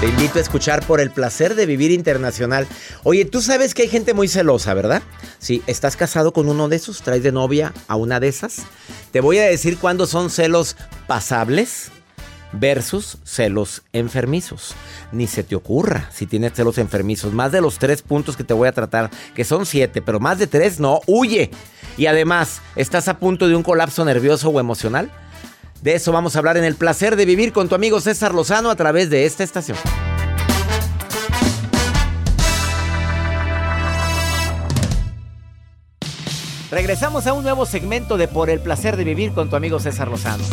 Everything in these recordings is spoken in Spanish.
Te invito a escuchar por el placer de vivir internacional. Oye, tú sabes que hay gente muy celosa, ¿verdad? Si estás casado con uno de esos, traes de novia a una de esas. Te voy a decir cuándo son celos pasables versus celos enfermizos. Ni se te ocurra si tienes celos enfermizos. Más de los tres puntos que te voy a tratar, que son siete, pero más de tres, no, huye. Y además, ¿estás a punto de un colapso nervioso o emocional? De eso vamos a hablar en el placer de vivir con tu amigo César Lozano a través de esta estación. Regresamos a un nuevo segmento de Por el placer de vivir con tu amigo César Lozano.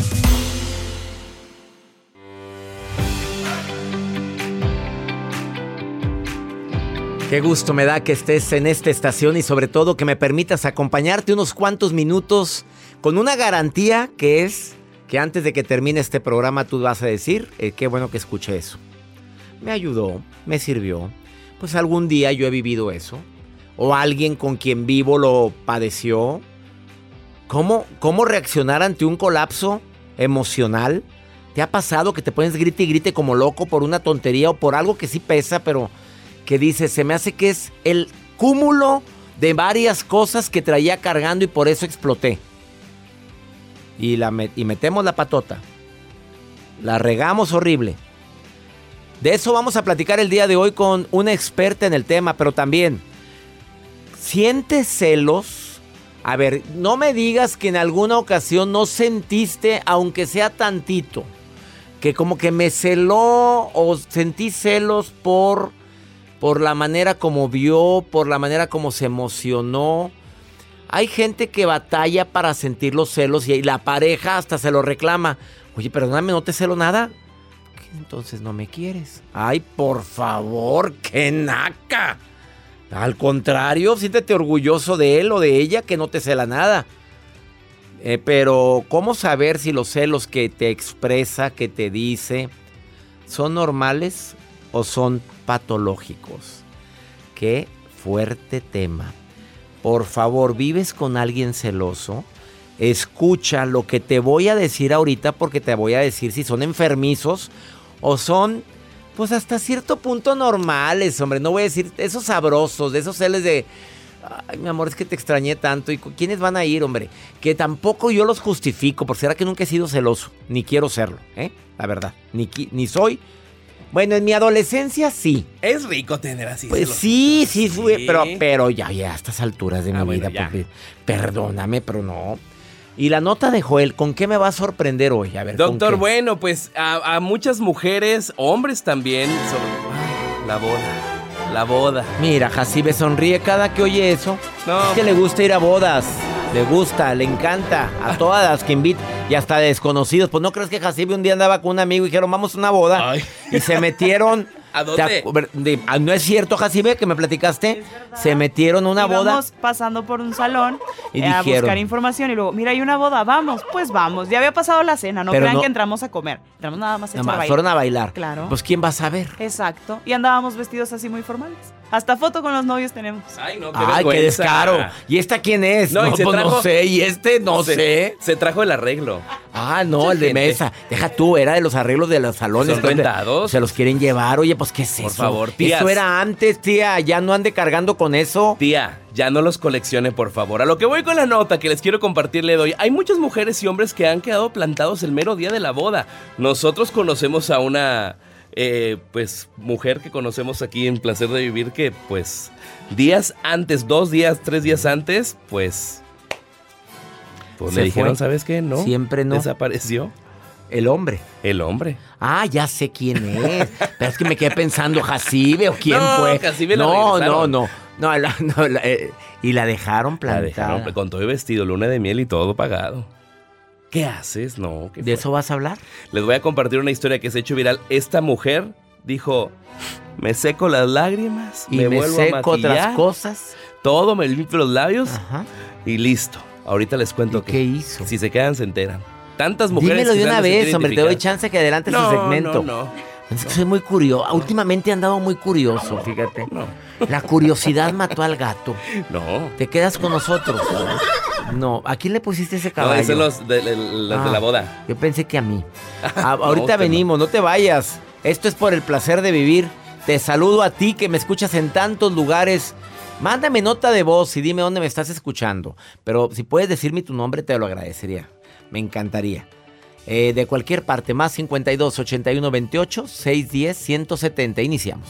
Qué gusto me da que estés en esta estación y sobre todo que me permitas acompañarte unos cuantos minutos con una garantía que es que antes de que termine este programa tú vas a decir, eh, qué bueno que escuché eso. Me ayudó, me sirvió. Pues algún día yo he vivido eso. O alguien con quien vivo lo padeció. ¿Cómo, cómo reaccionar ante un colapso emocional? ¿Te ha pasado que te pones grite y grite como loco por una tontería o por algo que sí pesa, pero que dices, se me hace que es el cúmulo de varias cosas que traía cargando y por eso exploté? Y, la y metemos la patota. La regamos horrible. De eso vamos a platicar el día de hoy con una experta en el tema, pero también, ¿sientes celos? A ver, no me digas que en alguna ocasión no sentiste, aunque sea tantito, que como que me celó o sentí celos por, por la manera como vio, por la manera como se emocionó. Hay gente que batalla para sentir los celos y la pareja hasta se lo reclama. Oye, perdóname, no te celo nada. Entonces no me quieres. Ay, por favor, qué naca. Al contrario, siéntete orgulloso de él o de ella que no te cela nada. Eh, pero, ¿cómo saber si los celos que te expresa, que te dice, son normales o son patológicos? Qué fuerte tema. Por favor, ¿vives con alguien celoso? Escucha lo que te voy a decir ahorita porque te voy a decir si son enfermizos o son, pues hasta cierto punto normales, hombre. No voy a decir esos sabrosos, de esos celos de... Ay, mi amor, es que te extrañé tanto. ¿Y quiénes van a ir, hombre? Que tampoco yo los justifico, porque será que nunca he sido celoso, ni quiero serlo, ¿eh? La verdad, ni, ni soy, bueno, en mi adolescencia sí. Es rico tener así. Pues sí, sí, fue, pero, pero ya, ya a estas alturas de mi ah, vida, perdóname, pero no. Y la nota de Joel, ¿con qué me va a sorprender hoy? A ver, Doctor, bueno, pues a, muchas mujeres, hombres también, la boda, la boda. Mira, Jacibe sonríe cada que oye eso. No. Es que le gusta ir a bodas. Le gusta, le encanta. A todas las que invita y hasta desconocidos. Pues no crees que Jacibe un día andaba con un amigo y dijeron, vamos a una boda. Y se metieron ¿A ¿Te dónde? de- ah, ¿No es cierto, Jacibe, que me platicaste? Se metieron a una boda. Pasando por un salón Y eh, a dijeron- buscar información y luego, mira, hay una boda, vamos, pues vamos. Ya había pasado la cena, no crean no- que entramos a comer. Entramos nada más a Nada más, baile. fueron a bailar. Claro. Pues ¿quién va a saber? Exacto. Y andábamos vestidos así muy formales. Hasta foto con los novios tenemos. Ay, no, qué Ay, qué descaro. ¿Y esta quién es? No, No, pues no trajo- sé. ¿Y este? No se, sé. Se trajo el arreglo. Ah, no, Mucha el de gente. mesa. Deja tú, era de los arreglos de los salones. Son rentados. Se los quieren llevar. Oye, pues, ¿qué es Por eso? favor, tías. Eso era antes, tía. Ya no ande cargando con eso. Tía, ya no los coleccione, por favor. A lo que voy con la nota que les quiero compartir le doy. Hay muchas mujeres y hombres que han quedado plantados el mero día de la boda. Nosotros conocemos a una, eh, pues, mujer que conocemos aquí en Placer de Vivir que, pues, días antes, dos días, tres días antes, pues... Pues Se le dijeron, fue. ¿sabes qué? No. Siempre no. Desapareció El hombre. el hombre. Ah, ya sé quién es. Pero es que me quedé pensando, Jacibe o quién No, fue. Jacibe no, no, regresaron. no, no. la- no, la- eh, y la dejaron La plantada. dejaron con todo el vestido, luna de miel y todo pagado. ¿Qué haces? No, ¿qué ¿De eso vas a hablar? Les voy a compartir una historia que se ha hecho viral. Esta mujer dijo, me seco las lágrimas, Y me, me, vuelvo seco a otras cosas. todo, me limpio los labios Ajá. y listo. Ahorita les cuento ¿Y que qué hizo? si se quedan se enteran. Tantas mujeres Dímelo de una vez, hombre. Te doy chance que adelante no, su segmento. No, no, Es que soy muy curioso. Últimamente he andado muy curioso, fíjate. no, La curiosidad mató al gato. no. Te quedas con nosotros. No, ¿a quién le pusiste ese No, caballo? dicen los de, de- los de Ah. la boda. Yo pensé que a mí. Ah, No, ahorita no. venimos, no. te vayas. Esto es por el placer de vivir. Te saludo a ti que me escuchas en tantos lugares. Mándame nota de voz y dime dónde me estás escuchando. Pero si puedes decirme tu nombre, te lo agradecería. Me encantaría. Eh, de cualquier parte, más 52 81 28 610 170. Iniciamos.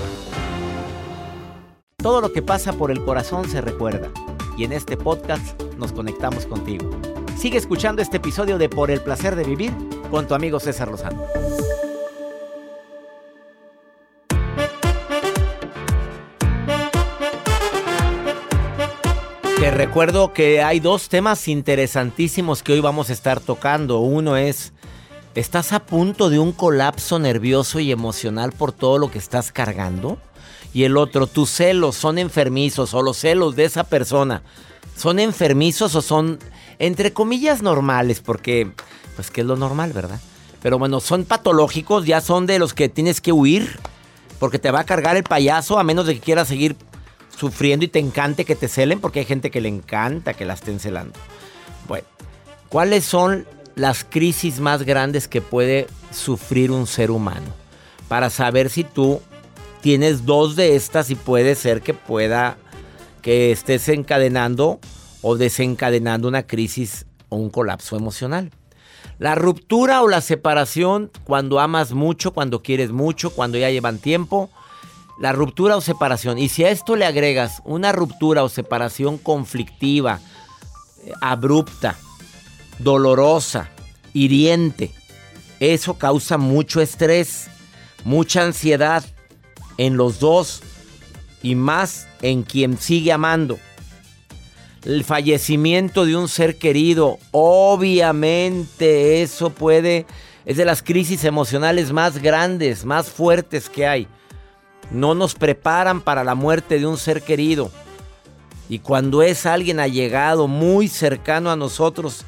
Todo lo que pasa por el corazón se recuerda. Y en este podcast nos conectamos contigo. Sigue escuchando este episodio de Por el placer de vivir con tu amigo César Lozano. Te recuerdo que hay dos temas interesantísimos que hoy vamos a estar tocando. Uno es, ¿estás a punto de un colapso nervioso y emocional por todo lo que estás cargando? Y el otro, tus celos son enfermizos o los celos de esa persona son enfermizos o son, entre comillas, normales, porque, pues, que es lo normal, ¿verdad? Pero bueno, son patológicos, ya son de los que tienes que huir, porque te va a cargar el payaso a menos de que quieras seguir sufriendo y te encante que te celen, porque hay gente que le encanta que la estén celando. Bueno, ¿cuáles son las crisis más grandes que puede sufrir un ser humano? Para saber si tú tienes dos de estas y puede ser que pueda que estés encadenando o desencadenando una crisis o un colapso emocional. La ruptura o la separación cuando amas mucho, cuando quieres mucho, cuando ya llevan tiempo. La ruptura o separación. Y si a esto le agregas una ruptura o separación conflictiva, eh, abrupta, dolorosa, hiriente, eso causa mucho estrés, mucha ansiedad en los dos y más en quien sigue amando. El fallecimiento de un ser querido, obviamente eso puede, es de las crisis emocionales más grandes, más fuertes que hay. No nos preparan para la muerte de un ser querido. Y cuando es alguien allegado, muy cercano a nosotros,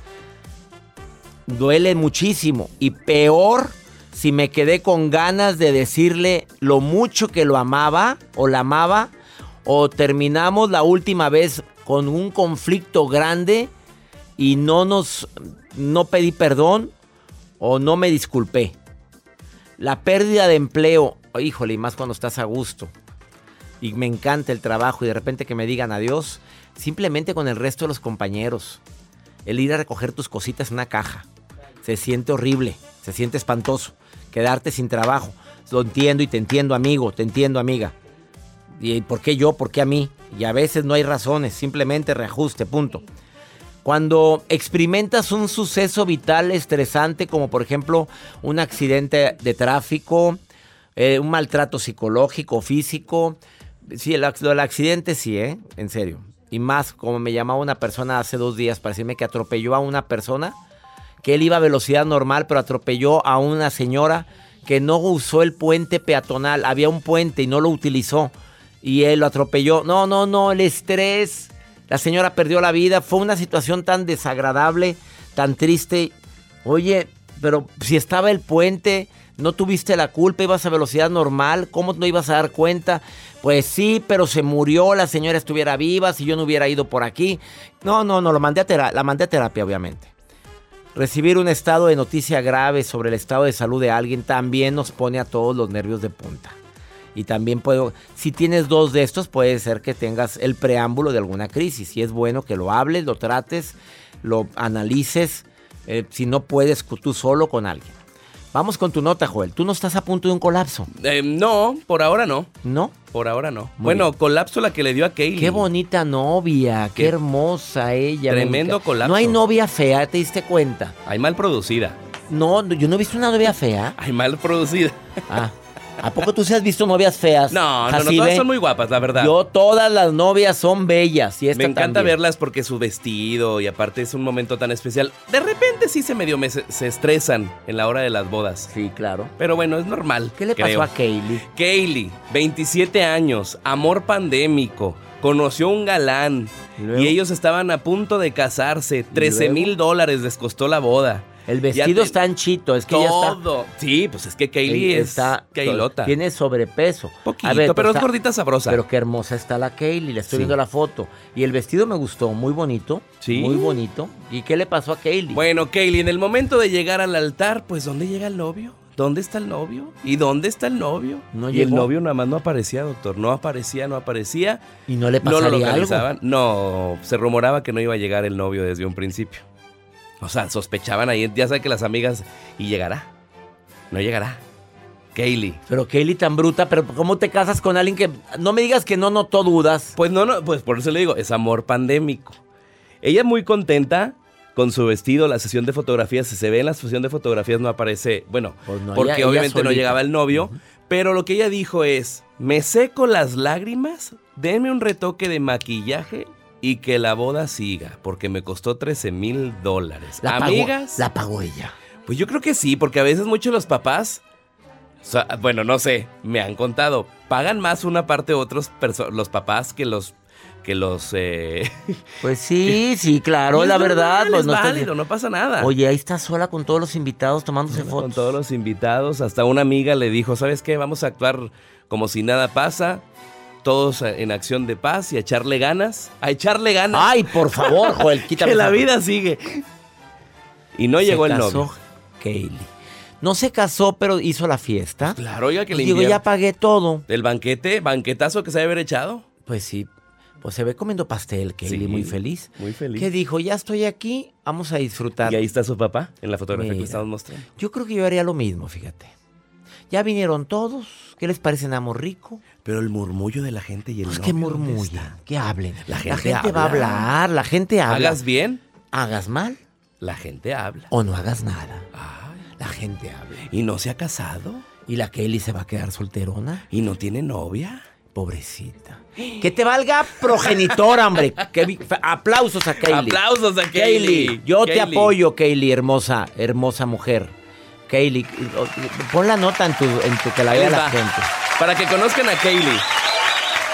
duele muchísimo. Y peor si me quedé con ganas de decirle lo mucho que lo amaba o la amaba. O terminamos la última vez con un conflicto grande y no nos no pedí perdón o no me disculpé. La pérdida de empleo, híjole, y más cuando estás a gusto. Y me encanta el trabajo y de repente que me digan adiós, simplemente con el resto de los compañeros. El ir a recoger tus cositas en una caja. Se siente horrible, se siente espantoso. Quedarte sin trabajo. Lo entiendo y te entiendo, amigo, te entiendo, amiga. ¿Y por qué yo? ¿Por qué a mí? Y a veces no hay razones, simplemente reajuste, punto. Cuando experimentas un suceso vital estresante, como por ejemplo un accidente de tráfico, eh, un maltrato psicológico, físico, sí, el, el accidente sí, ¿eh? En serio. Y más, como me llamaba una persona hace dos días para decirme que atropelló a una persona, que él iba a velocidad normal, pero atropelló a una señora que no usó el puente peatonal. Había un puente y no lo utilizó. Y él lo atropelló. No, no, no, el estrés la señora perdió la vida. Fue una situación tan desagradable, tan triste. Oye, pero si estaba el puente, no tuviste la culpa, ibas a velocidad normal, ¿cómo no ibas a dar cuenta? Pues sí, pero se murió, la señora estuviera viva, si yo no hubiera ido por aquí. No, no, no, lo la mandé a terapia, obviamente. Recibir un estado de noticia grave sobre el estado de salud de alguien también nos pone a todos los nervios de punta. Y también puedo, si tienes dos de estos, puede ser que tengas el preámbulo de alguna crisis. Y es bueno que lo hables, lo trates, lo analices, eh, si no puedes tú solo con alguien. Vamos con tu nota, Joel. ¿Tú no estás a punto de un colapso? Eh, no, por ahora no. ¿No? Por ahora no. bueno, colapso la que le dio a Kaylee. Qué bonita novia, qué, hermosa ella. Tremendo colapso. No hay novia fea, ¿te diste cuenta? Hay mal producida. No, yo no he visto una novia fea. Hay mal producida. Ah. ¿A poco tú sí has visto novias feas? No, no, no, todas son muy guapas, la verdad. Yo, todas las novias son bellas. Y Me encanta verlas porque su vestido y aparte es un momento tan especial. De repente sí se medio se, estresan en la hora de las bodas. Sí, claro. Pero bueno, es normal. ¿Qué le pasó a Kaylee? Kaylee, 27 años, amor pandémico. Conoció un galán y, ellos estaban a punto de casarse. 13 mil dólares les costó la boda. El vestido está anchito, es que todo. está. Sí, pues es que Kaylee está. Kaylota. Tiene sobrepeso. Poquito, pero pues es gordita sabrosa. Pero qué hermosa está la Kaylee, le estoy viendo la foto. Y el vestido me gustó, muy bonito. Sí. Muy bonito. ¿Y qué le pasó a Kaylee? Bueno, Kaylee, en el momento de llegar al altar, pues ¿dónde llega el novio? ¿Dónde está el novio? ¿Y dónde está el novio? No y el novio nada más no aparecía, doctor. No aparecía, no aparecía. ¿Y no le pasaría no lo algo? No, se rumoraba que no iba a llegar el novio desde un principio. O sea, sospechaban ahí, ya saben que las amigas, y llegará. No llegará. Kaylee. Pero Kaylee tan bruta, pero ¿cómo te casas con alguien que no me digas que no notó dudas? Pues no, no, pues por eso le digo, es amor pandémico. Ella muy contenta con su vestido, la sesión de fotografías, si se ve en la sesión de fotografías no aparece, bueno, pues porque obviamente no llegaba el novio, pero lo que ella dijo es, me seco las lágrimas, denme un retoque de maquillaje y que la boda siga, porque me costó 13 mil dólares. ¿Amigas? la pagó ella. Pues yo creo que sí, porque a veces muchos los papás, bueno, no sé, me han contado, pagan más una parte otros los papás que los que los eh, pues sí sí claro la verdad pues, no, válido, no pasa nada oye ahí está sola con todos los invitados tomándose fotos con todos los invitados hasta una amiga le dijo sabes qué vamos a actuar como si nada pasa todos en acción de paz y a echarle ganas. A echarle ganas. Ay, por favor, Joel, quítame. que la vida sigue. Y no llegó el novio. Kaylee. No se casó, pero hizo la fiesta. Claro, oiga que le Digo, ya pagué todo. ¿El banquete? ¿Banquetazo que se debe haber echado? Pues sí. Pues se ve comiendo pastel, Kaylee, muy feliz. Muy feliz. Que dijo, ya estoy aquí, vamos a disfrutar. Y ahí está su papá, en la fotografía que estamos mostrando. Yo creo que yo haría lo mismo, fíjate. Ya vinieron todos. ¿Qué les parece Namo Rico? Pero el murmullo de la gente y el pues que murmulla, que hablen. La gente, va a hablar, la gente habla. ¿Hagas bien? ¿Hagas mal? La gente habla. O no hagas nada. La gente habla. ¿Y no se ha casado? ¿Y la Kelly se va a quedar solterona? ¿Y no tiene novia? Pobrecita. Que te valga progenitora, hombre. aplausos a Kaylee. Aplausos a Kaylee. Yo te apoyo, Kaylee, hermosa, hermosa mujer. Kaylee. Pon la nota en tu, en tu que la vea la gente. Para que conozcan a Kaylee.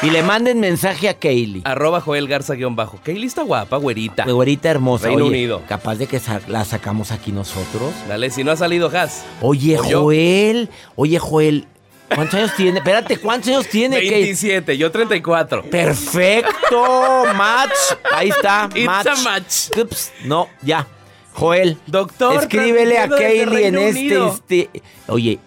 Y le manden mensaje a Kaylee. Arroba Joel Garza guion bajo. Kaylee está guapa, güerita. Güerita hermosa. Reino Oye, Unido. Capaz de que sa- la sacamos aquí nosotros. Dale, si no ha salido Has. Oye. Joel. Oye, Joel. ¿Cuántos años tiene? Espérate, ¿cuántos años tiene? Kay? 27, yo 34. Perfecto. Match. Ahí está. It's match. a match. Ups, no, ya. Joel. Doctor, Escríbele a Kaylee en este, este. Oye,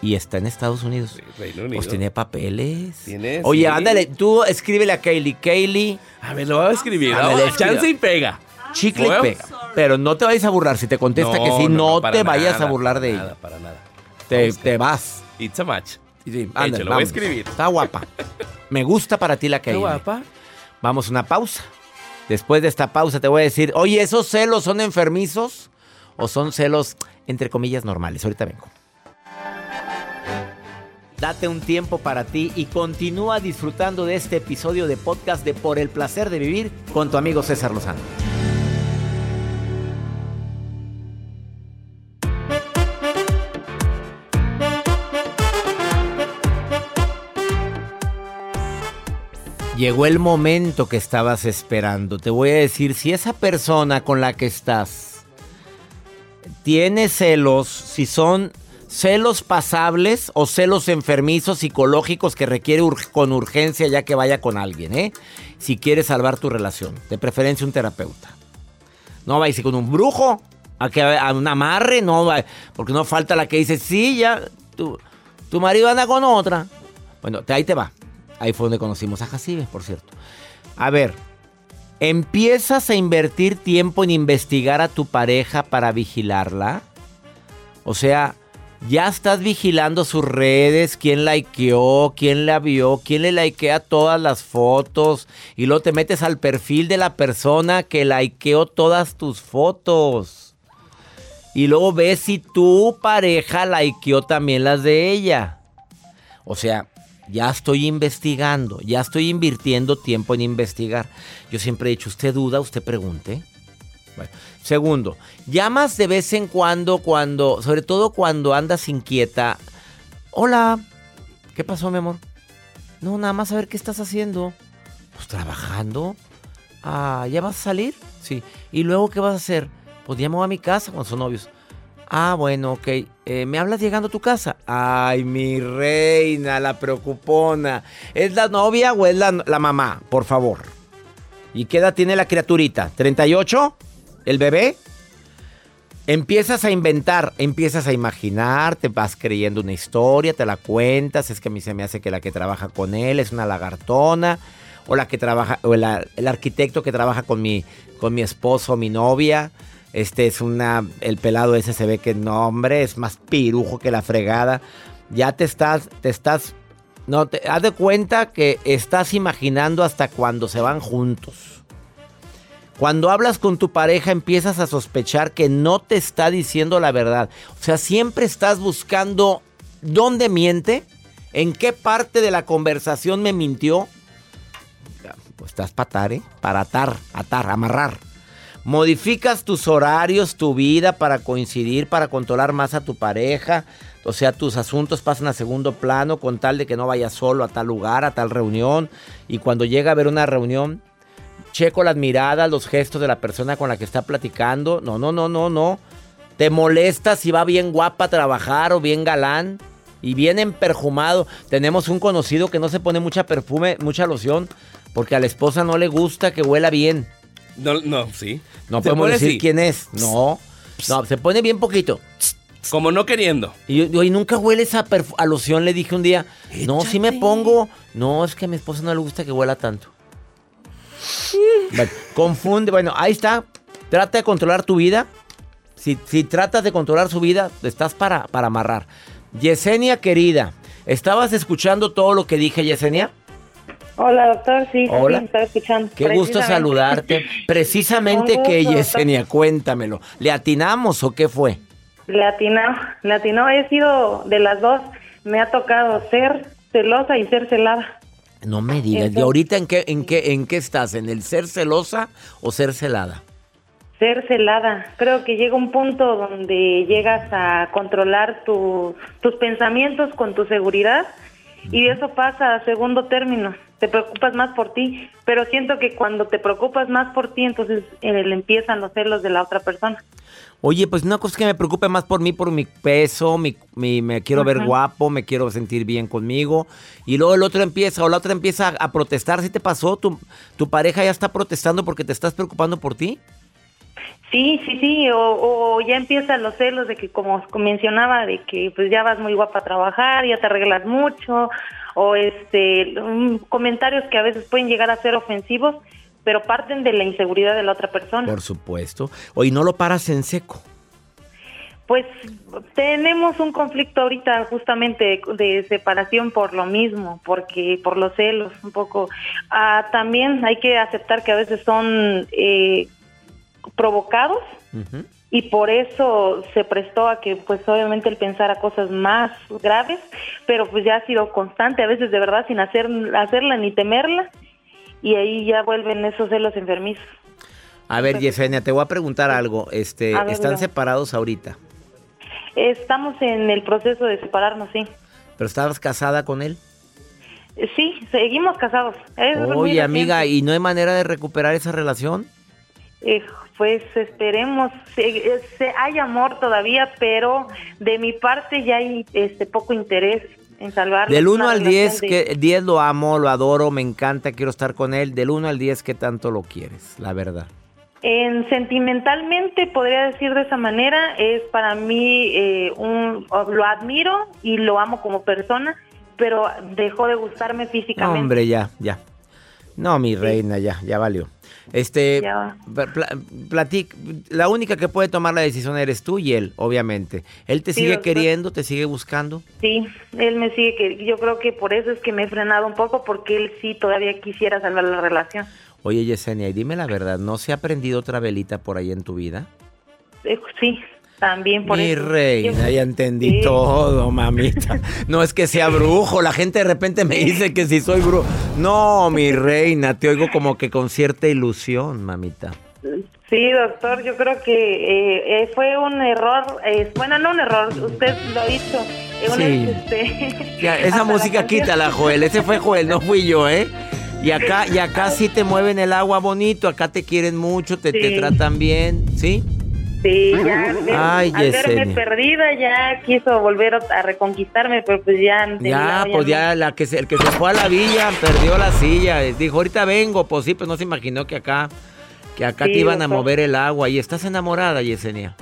y está en Estados Unidos. Reino Unido. Pues tiene papeles. Oye, sí. ándale, tú escríbele a Kaylee. Kaylee, A ver, lo voy a escribir. Ándale, ¿no? escriba. Chance y pega. chicle y pega. Pero no te vayas a burlar. Si te contesta que sí, no, te vayas nada, a burlar de ella. Nada, para nada. Te, vas. It's a match. Sí, ándale, lo voy a escribir. Está guapa. Me gusta para ti la Kaylee. guapa. Vamos a una pausa. Después de esta pausa te voy a decir, oye, ¿esos celos son enfermizos o son celos, entre comillas, normales? Ahorita vengo. Date un tiempo para ti y continúa disfrutando de este episodio de podcast de Por el placer de vivir con tu amigo César Lozano. Llegó el momento que estabas esperando. Te voy a decir, si esa persona con la que estás tiene celos, si son celos pasables o celos enfermizos psicológicos que requiere con urgencia ya que vaya con alguien, ¿eh? Si quieres salvar tu relación, de preferencia un terapeuta. No vayas con un brujo, a, que, a un amarre, no porque no falta la que dice, sí, ya, tu, tu marido anda con otra. Bueno, ahí te va. Ahí fue donde conocimos a Jacibe, por cierto. A ver, ¿empiezas a invertir tiempo en investigar a tu pareja para vigilarla? O sea, ya estás vigilando sus redes, quién likeó, quién la vio, quién le likea todas las fotos y luego te metes al perfil de la persona que likeó todas tus fotos. Y luego ves si tu pareja likeó también las de ella. O sea, ya estoy investigando, ya estoy invirtiendo tiempo en investigar. Yo siempre he dicho, usted duda, usted pregunte. Segundo, llamas de vez en cuando, cuando, sobre todo cuando andas inquieta. Hola, ¿qué pasó, mi amor? No, nada más a ver qué estás haciendo. Pues trabajando. Ah, ¿ya vas a salir? Sí. ¿Y luego qué vas a hacer? Pues voy a mi casa cuando son novios. Ah, bueno, ok. Eh, ¿Me hablas llegando a tu casa? Ay, mi reina, la preocupona. ¿Es la novia o es la, la mamá? Por favor. ¿Y qué edad tiene la criaturita? ¿38? ¿El bebé? Empiezas a inventar, empiezas a imaginar, te vas creyendo una historia, te la cuentas, es que a mí se me hace que la que trabaja con él es una lagartona, o la que trabaja, o el arquitecto que trabaja con mi, con mi esposo, mi novia, este es una, el pelado ese se ve que no, hombre, es más pirujo que la fregada. Ya te estás, te estás, no, te, haz de cuenta que estás imaginando hasta cuando se van juntos. Cuando hablas con tu pareja empiezas a sospechar que no te está diciendo la verdad. O sea, siempre estás buscando dónde miente, en qué parte de la conversación me mintió. Pues estás para atar, ¿eh? Para atar, atar, amarrar. Modificas tus horarios, tu vida para coincidir, para controlar más a tu pareja. O sea, tus asuntos pasan a segundo plano con tal de que no vayas solo a tal lugar, a tal reunión. Y cuando llega a haber una reunión, checo las miradas, los gestos de la persona con la que está platicando. No, no, no, no, no. Te molesta si va bien guapa a trabajar o bien galán y bien emperjumado. Tenemos un conocido que no se pone mucha perfume, mucha loción, porque a la esposa no le gusta que huela bien. No, no, sí. No podemos decir quién es. No. No, se pone bien poquito. Como no queriendo. Y yo, yo, "Y nunca huele esa perfu- a loción, le dije un día. No, sí me pongo. No, es que a mi esposa no le gusta que huela tanto. Bueno, confunde. Bueno, ahí está. Trata de controlar tu vida. Si, si tratas de controlar su vida, estás para, para amarrar. Yesenia, querida, ¿estabas escuchando todo lo que dije, Yesenia? Hola, doctor. Sí, Hola. sí, estaba escuchando. Qué gusto saludarte. Precisamente que, Yesenia, cuéntamelo. ¿Le atinamos o qué fue? Le atinó. He sido de las dos. Me ha tocado ser celosa y ser celada. No me digas. ¿Y ahorita en qué, en qué, en qué estás? ¿En el ser celosa o ser celada? Ser celada. Creo que llega un punto donde llegas a controlar tu- tus pensamientos con tu seguridad y eso pasa a segundo término. Te preocupas más por ti, pero siento que cuando te preocupas más por ti, entonces eh, le empiezan los celos de la otra persona. Oye, pues una cosa es que me preocupe más por mí, por mi peso, mi, mi- me quiero ver guapo, me quiero sentir bien conmigo. Y luego el otro empieza, o la otra empieza a, a protestar. ¿Sí te pasó? ¿Tu, ¿Tu pareja ya está protestando porque te estás preocupando por ti? Sí, sí, sí, o, o ya empiezan los celos de que como mencionaba, de que pues ya vas muy guapa a trabajar, ya te arreglas mucho, o este comentarios que a veces pueden llegar a ser ofensivos, pero parten de la inseguridad de la otra persona. Por supuesto. Oye, no lo paras en seco. Pues tenemos un conflicto ahorita justamente de separación por lo mismo, porque por los celos un poco. Ah, también hay que aceptar que a veces son eh, provocados y por eso se prestó a que pues obviamente él pensara cosas más graves, pero pues ya ha sido constante, a veces de verdad sin hacer hacerla ni temerla y ahí ya vuelven esos celos enfermizos. A ver, Yesenia, te voy a preguntar algo. Este, ver, ¿Están separados ahorita? Estamos en el proceso de separarnos, sí. ¿Pero estabas casada con él? Sí, seguimos casados. Es Oye, amiga. ¿y no hay manera de recuperar esa relación? Eh, pues esperemos, se- eh, se- hay amor todavía, pero de mi parte ya hay este poco interés en salvar. Del 1 una al relación 10, de- que 10 lo amo, lo adoro, me encanta, quiero estar con él. Del 1 al 10, ¿qué tanto lo quieres? La verdad. En sentimentalmente podría decir de esa manera, es para mí eh, un lo admiro y lo amo como persona, pero dejó de gustarme No, físicamente. hombre, ya, ya. No, mi reina, ya, ya valió. Este, platic- la única que puede tomar la decisión eres tú y él, obviamente. Él te Sí, sigue queriendo, te sigue buscando. Sí, él me sigue que yo creo que por eso es que me he frenado un poco porque él sí todavía quisiera salvar la relación. Oye, Yesenia, y dime la verdad, ¿no se ha prendido otra velita por ahí en tu vida? Eh, sí, también por Mi eso. reina, ya entendí Sí. todo, mamita. No es que sea brujo, la gente de repente me dice que si soy brujo. No, mi reina, te oigo como que con cierta ilusión, mamita. Sí, doctor, yo creo que eh, eh, fue un error, eh, bueno, no un error, usted lo hizo. eh, Sí. este, Ya, esa la música canción- quítala, Joel. Ese fue Joel, no fui yo, ¿eh? Y acá, y acá sí te mueven el agua bonito, acá te quieren mucho, te, te tratan bien, ¿sí? Sí, ya, Ay, al verme perdida ya quiso volver a reconquistarme, pero pues ya... Ya, pues ya la que se, el que se fue a la villa perdió la silla. Dijo, ahorita vengo, pues sí, pues no se imaginó que acá, que acá Sí, te iban a mover el agua. ¿Y estás enamorada, Yesenia?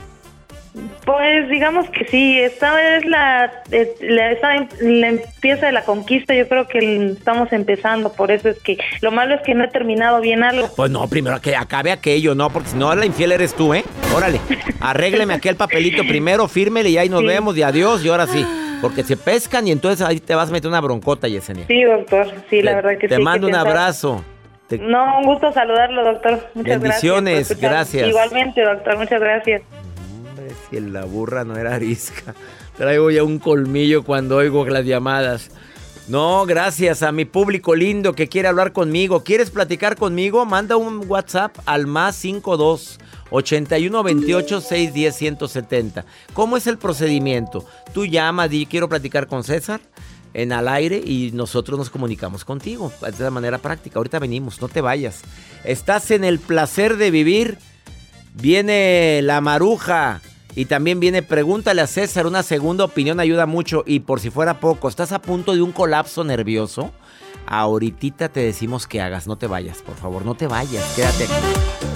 Pues digamos que sí, esta es la, la, esta em- la empieza de la conquista, yo creo que estamos empezando, por eso es que lo malo es que no he terminado bien algo. Pues no, primero que acabe aquello, no, porque si no, la infiel eres tú, ¿eh? Órale, arrégleme aquel papelito primero, fírmele y ahí nos Sí. vemos y adiós y ahora sí. Porque se pescan y entonces ahí te vas a meter una broncota, Yesenia. Sí, doctor, sí, la Te- verdad que Te sí. hay mando un abrazo. Te- No, un gusto saludarlo, doctor. Muchas Bendiciones, gracias. gracias. Igualmente, doctor, muchas gracias. Si la burra no era arisca. Traigo ya un colmillo cuando oigo las llamadas. No, gracias a mi público lindo que quiere hablar conmigo. ¿Quieres platicar conmigo? Manda un WhatsApp al más 52 81 28 610 170. ¿Cómo es el procedimiento? Tú llamas y quiero platicar con César en al aire y nosotros nos comunicamos contigo. De la manera práctica. Ahorita venimos, no te vayas. Estás en el placer de vivir. Viene la maruja. Y también viene Pregúntale a César. Una segunda opinión ayuda mucho. Y por si fuera poco, ¿estás a punto de un colapso nervioso? Ahorita te decimos que hagas. No te vayas, por favor. No te vayas. Quédate aquí.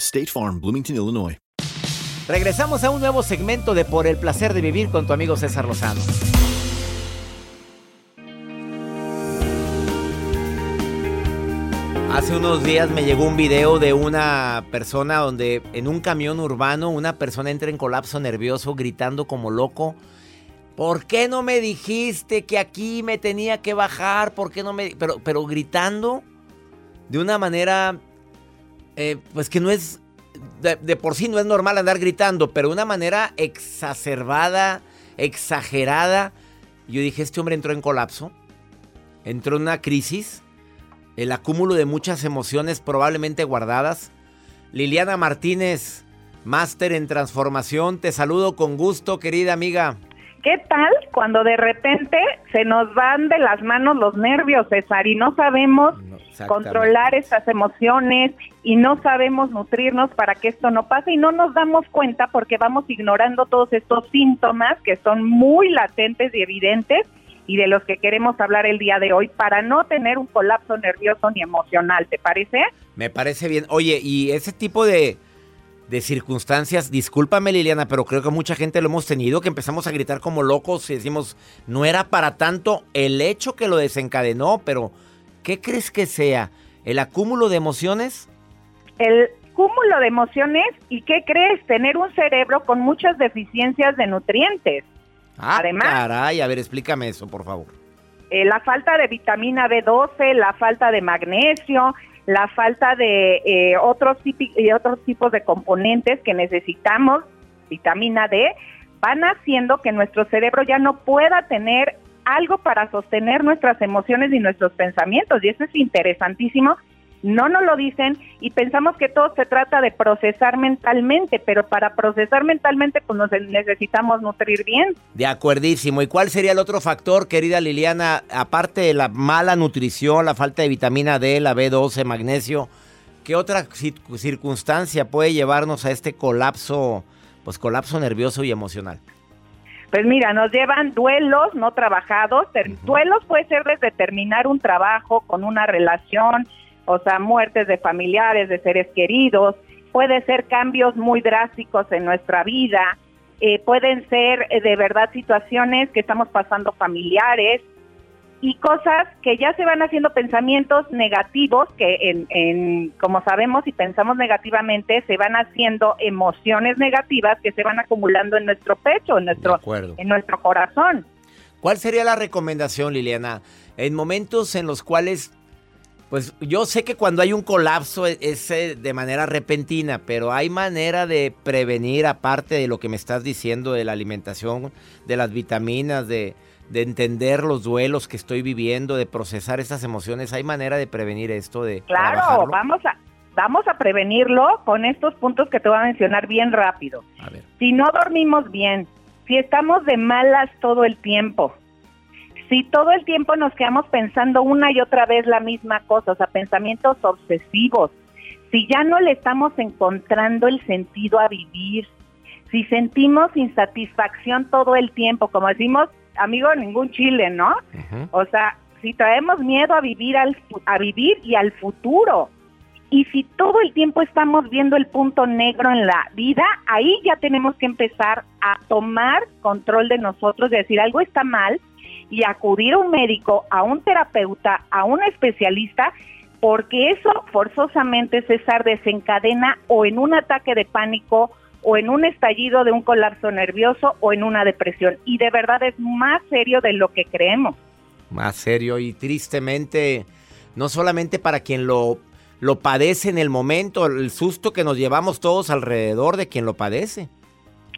State Farm, Bloomington, Illinois. Regresamos a un nuevo segmento de Por el placer de vivir con tu amigo César Lozano. Hace unos días me llegó un video de una persona donde en un camión urbano una persona entra en colapso nervioso gritando como loco. ¿Por qué no me dijiste que aquí me tenía que bajar? ¿Por qué no me...? Pero, pero gritando de una manera, eh, pues que no es, de, de por sí no es normal andar gritando, pero de una manera exacerbada, exagerada. Yo dije, este hombre entró en colapso, entró en una crisis, el acúmulo de muchas emociones probablemente guardadas. Liliana Martínez, máster en transformación, te saludo con gusto, querida amiga. ¿Qué tal cuando de repente se nos van de las manos los nervios, César, y no sabemos controlar estas emociones y no sabemos nutrirnos para que esto no pase y no nos damos cuenta porque vamos ignorando todos estos síntomas que son muy latentes y evidentes y de los que queremos hablar el día de hoy para no tener un colapso nervioso ni emocional, ¿te parece? Me parece bien. Oye, y ese tipo de, de circunstancias, discúlpame Liliana, pero creo que mucha gente lo hemos tenido, que empezamos a gritar como locos y decimos, no era para tanto el hecho que lo desencadenó, pero ¿qué crees que sea? ¿El acúmulo de emociones? El cúmulo de emociones y ¿qué crees? Tener un cerebro con muchas deficiencias de nutrientes. Ah, Además- caray, a ver, explícame eso, por favor. Eh, la falta de vitamina B12, la falta de magnesio, la falta de eh, otros, y otros tipos de componentes que necesitamos, vitamina D, van haciendo que nuestro cerebro ya no pueda tener algo para sostener nuestras emociones y nuestros pensamientos. Y eso es interesantísimo. No nos lo dicen y pensamos que todo se trata de procesar mentalmente, pero para procesar mentalmente pues nos necesitamos nutrir bien. De acuerdísimo. ¿Y cuál sería el otro factor, querida Liliana, aparte de la mala nutrición, la falta de vitamina D, la B12, magnesio? ¿Qué otra cir- circunstancia puede llevarnos a este colapso, pues colapso nervioso y emocional? Pues mira, nos llevan duelos no trabajados. Duelos puede ser desde terminar un trabajo con una relación, o sea, muertes de familiares, de seres queridos. Puede ser cambios muy drásticos en nuestra vida. eh, pueden ser eh, de verdad situaciones que estamos pasando familiares y cosas que ya se van haciendo pensamientos negativos que en, en como sabemos y pensamos negativamente se van haciendo emociones negativas que se van acumulando en nuestro pecho en nuestro en nuestro corazón ¿Cuál sería la recomendación, Liliana? En momentos en los cuales, pues yo sé que cuando hay un colapso es, eh, de manera repentina, pero hay manera de prevenir, aparte de lo que me estás diciendo, de la alimentación, de las vitaminas, de, de entender los duelos que estoy viviendo, de procesar estas emociones. ¿Hay manera de prevenir esto? De claro vamos a vamos a prevenirlo con estos puntos que te voy a mencionar bien rápido A ver. si no dormimos bien si estamos de malas todo el tiempo si todo el tiempo nos quedamos pensando una y otra vez la misma cosa, o sea, pensamientos obsesivos, si ya no le estamos encontrando el sentido a vivir, si sentimos insatisfacción todo el tiempo, como decimos, amigo, ningún chile, ¿no? O sea, si traemos miedo a vivir al a vivir y al futuro. Y si todo el tiempo estamos viendo el punto negro en la vida, ahí ya tenemos que empezar a tomar control de nosotros, de decir algo está mal y acudir a un médico, a un terapeuta, a un especialista, porque eso forzosamente, César, desencadena o en un ataque de pánico o en un estallido de un colapso nervioso o en una depresión. Y de verdad es más serio de lo que creemos. Más serio y tristemente, no solamente para quien lo, lo padece en el momento, el susto que nos llevamos todos alrededor de quien lo padece.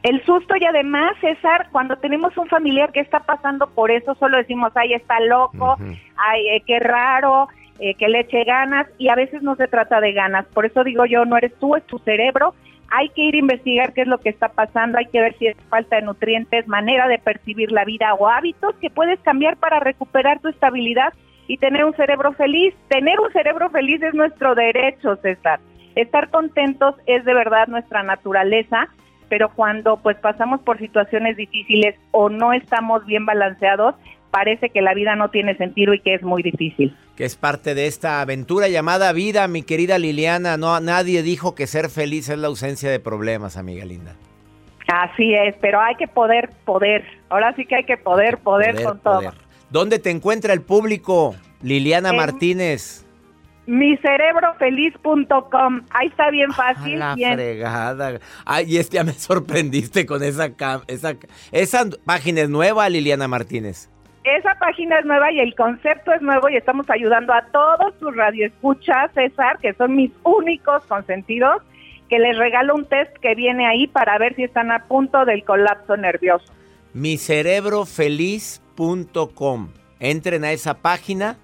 El susto y además, César, cuando tenemos un familiar que está pasando por eso, solo decimos, ay, está loco, ay, eh, qué raro, eh, que le eche ganas, y a veces no se trata de ganas. Por eso digo yo, no eres tú, es tu cerebro. Hay que ir a investigar qué es lo que está pasando, hay que ver si es falta de nutrientes, manera de percibir la vida o hábitos que puedes cambiar para recuperar tu estabilidad y tener un cerebro feliz. Tener un cerebro feliz es nuestro derecho, César. Estar contentos es de verdad nuestra naturaleza pero cuando pues pasamos por situaciones difíciles o no estamos bien balanceados, parece que la vida no tiene sentido y que es muy difícil. Que es parte de esta aventura llamada vida, mi querida Liliana. No, nadie dijo que ser feliz es la ausencia de problemas, amiga linda. Así es, pero hay que poder, poder. Ahora sí que hay que poder, poder, con todo. ¿Dónde te encuentra el público, Liliana Martínez? micerebrofeliz.com. Ahí está bien fácil. la bien. fregada. Ay, este ya me sorprendiste con esa, esa, esa página es nueva, Liliana Martínez. Esa página es nueva y el concepto es nuevo y estamos ayudando a todos tus radioescuchas, César, que son mis únicos consentidos, que les regalo un test que viene ahí para ver si están a punto del colapso nervioso. micerebrofeliz.com. Entren a esa página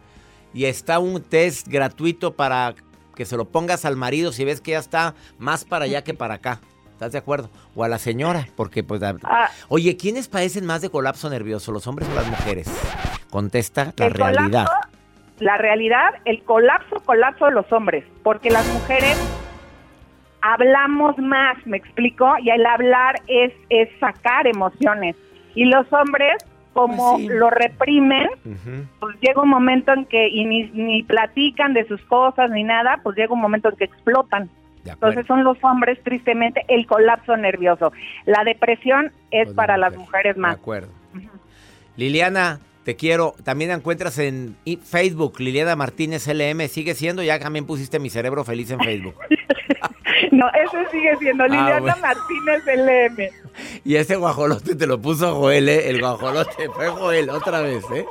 y está un test gratuito para que se lo pongas al marido si ves que ya está más para allá que para acá. ¿Estás de acuerdo? O a la señora, porque pues... Ah. oye, ¿quiénes padecen más de colapso nervioso, los hombres o las mujeres? Contesta la realidad. la realidad, el colapso, colapso de los hombres, porque las mujeres hablamos más, me explico, y el hablar es, es sacar emociones. Y los hombres como pues lo reprimen, pues llega un momento en que y ni, ni platican de sus cosas ni nada, pues llega un momento en que explotan. Entonces son los hombres, tristemente, el colapso nervioso. La depresión es pues para las mujeres más. De acuerdo. Liliana, te quiero. También encuentras en Facebook, Liliana Martínez LM. Sigue siendo, ya también pusiste mi cerebro feliz en Facebook. no, ese sigue siendo ah, Liliana Martínez LM. Y ese guajolote te lo puso Joel, ¿eh? El guajolote fue Joel otra vez, ¿eh?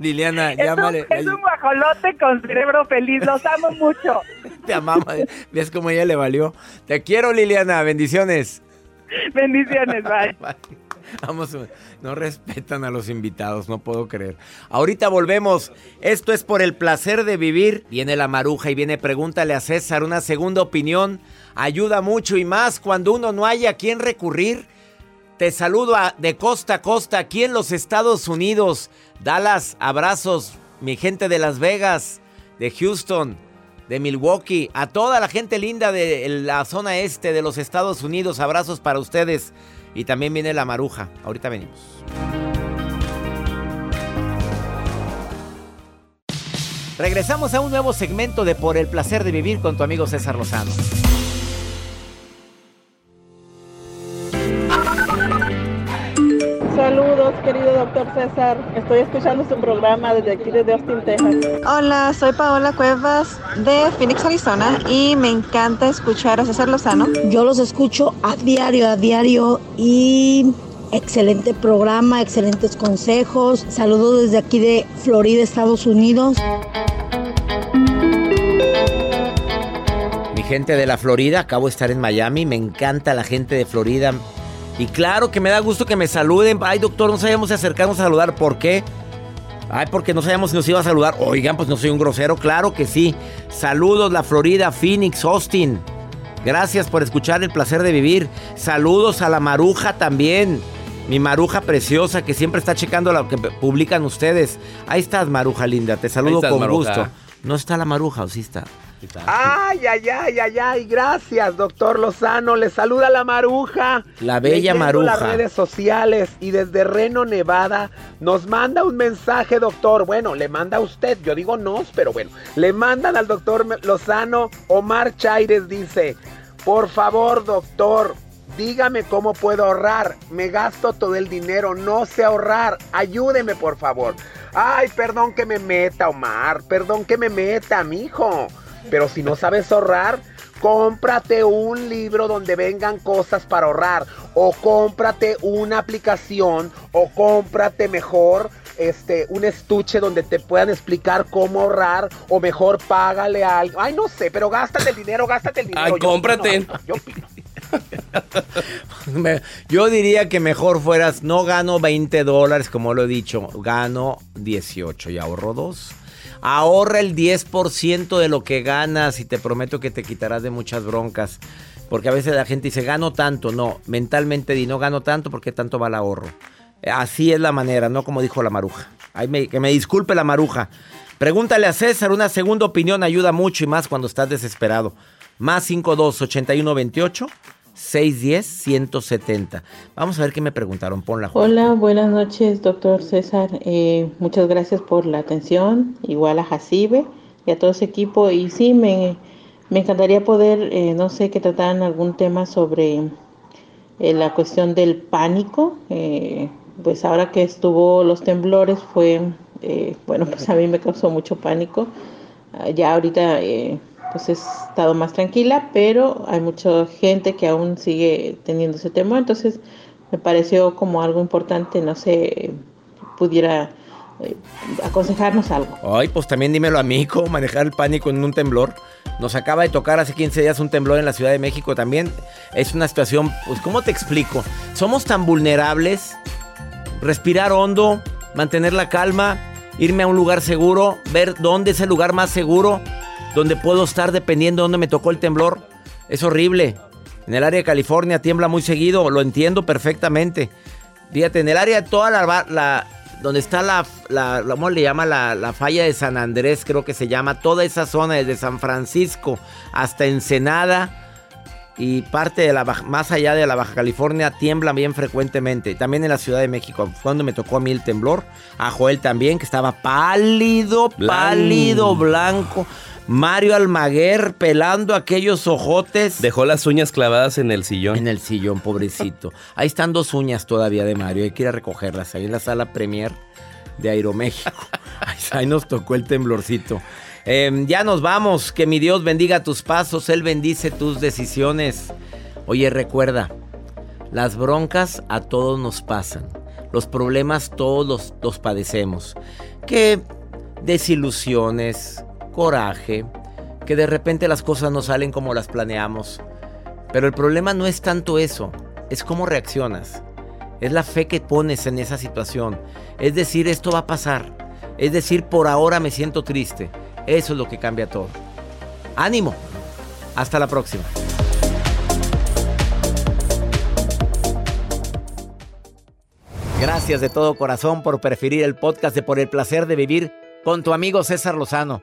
Liliana, llámale. es un guajolote con cerebro feliz, los amo mucho. Te amamos, ves cómo ella le valió. Te quiero, Liliana, bendiciones. Bendiciones, bye. Vamos, no respetan a los invitados, no puedo creer. Ahorita volvemos. Esto es por el placer de vivir. Viene la maruja y viene pregúntale a César una segunda opinión. Ayuda mucho y más cuando uno no haya a quién recurrir. Te saludo de costa a costa aquí en los Estados Unidos. Dallas, abrazos, mi gente de Las Vegas, de Houston, de Milwaukee, a toda la gente linda de la zona este de los Estados Unidos. Abrazos para ustedes. Y también viene la maruja. Ahorita venimos. Regresamos a un nuevo segmento de Por el placer de vivir con tu amigo César Lozano. Querido doctor César. Estoy escuchando su programa desde aquí, desde Austin, Texas. Hola, soy Paola Cuevas de Phoenix, Arizona y me encanta escuchar a César Lozano. Yo los escucho a diario, a diario y excelente programa, excelentes consejos. Saludos desde aquí de Florida, Estados Unidos. Mi gente de la Florida, acabo de estar en Miami, me encanta la gente de Florida y claro que me da gusto que me saluden. Ay, doctor, no sabíamos si acercarnos a saludar. ¿Por qué? Ay, porque no sabíamos si nos iba a saludar. Oigan, pues no soy un grosero. Claro que sí. Saludos, la Florida, Phoenix, Austin. Gracias por escuchar el placer de vivir. Saludos a la maruja también. Mi maruja preciosa que siempre está checando lo que publican ustedes. Ahí estás, maruja linda. Te saludo con gusto. ¿No está la maruja o sí está? Ay, ay, ay, ay, ay, gracias, doctor Lozano. Le saluda la maruja. La bella maruja. las redes sociales y desde Reno, Nevada, nos manda un mensaje, doctor. Bueno, le manda a usted, yo digo no, pero bueno, le mandan al doctor Lozano. Omar Chaires dice: Por favor, doctor, dígame cómo puedo ahorrar. Me gasto todo el dinero, no sé ahorrar. Ayúdeme, por favor. Ay, perdón que me meta, Omar. Perdón que me meta, mijo. Pero si no sabes ahorrar, cómprate un libro donde vengan cosas para ahorrar. O cómprate una aplicación. O cómprate mejor este, un estuche donde te puedan explicar cómo ahorrar. O mejor págale a alguien. Ay, no sé, pero gástate el dinero, gástate el dinero. Ay, cómprate. yo diría que mejor fueras, no gano 20 dólares como lo he dicho, gano 18 y ahorro 2. Ahorra el 10% de lo que ganas y te prometo que te quitarás de muchas broncas. Porque a veces la gente dice, gano tanto. No, mentalmente di, no gano tanto porque tanto va el ahorro. Así es la manera, no como dijo la maruja. que me disculpe la maruja. Pregúntale a César, una segunda opinión ayuda mucho y más cuando estás desesperado. Más 52 81 28 610-170. Vamos a ver qué me preguntaron. Ponla. Juan. Hola, buenas noches, doctor César. Eh, muchas gracias por la atención, igual a Jacibe y a todo ese equipo. Y sí, me, me encantaría poder, eh, no sé, que trataran algún tema sobre eh, la cuestión del pánico. Eh, pues ahora que estuvo los temblores fue, eh, bueno, pues a mí me causó mucho pánico. Ah, Ya ahorita pues he estado más tranquila, pero hay mucha gente que aún sigue teniendo ese temor, entonces me pareció como algo importante, no sé, pudiera eh, aconsejarnos algo. Ay, pues también dímelo a mí, cómo manejar el pánico en un temblor. Nos acaba de tocar hace 15 días un temblor en la Ciudad de México también. Es una situación, pues, ¿cómo te explico? Somos tan vulnerables. Respirar hondo, mantener la calma, irme a un lugar seguro, ver dónde es el lugar más seguro, donde puedo estar dependiendo de dónde me tocó el temblor. Es horrible. En el área de California tiembla muy seguido, lo entiendo perfectamente. Fíjate, en el área de toda la, la- donde está la, la, la- ¿cómo le llama? La, la falla de San Andrés, creo que se llama. Toda esa zona desde San Francisco hasta Ensenada y parte de la Baja- más allá de la Baja California tiembla bien frecuentemente. También en la Ciudad de México, cuando me tocó a mí el temblor. A Joel también, que estaba pálido, pálido, blanco. Mario Almaguer pelando aquellos ojotes. Dejó las uñas clavadas en el sillón. En el sillón, pobrecito. Ahí están dos uñas todavía de Mario. Hay que ir a recogerlas. Ahí en la sala premier de Aeroméxico. Ahí, nos tocó el temblorcito. Eh, ya nos vamos. Que mi Dios bendiga tus pasos. Él bendice tus decisiones. Oye, recuerda, las broncas a todos nos pasan. Los problemas todos los, los padecemos. Que desilusiones, coraje, que de repente las cosas no salen como las planeamos. Pero el problema no es tanto eso, es cómo reaccionas. Es la fe que pones en esa situación. Es decir, esto va a pasar. Es decir, por ahora me siento triste. Eso es lo que cambia todo. Ánimo. Hasta la próxima. Gracias de todo corazón por preferir el podcast de Por el placer de vivir con tu amigo César Lozano.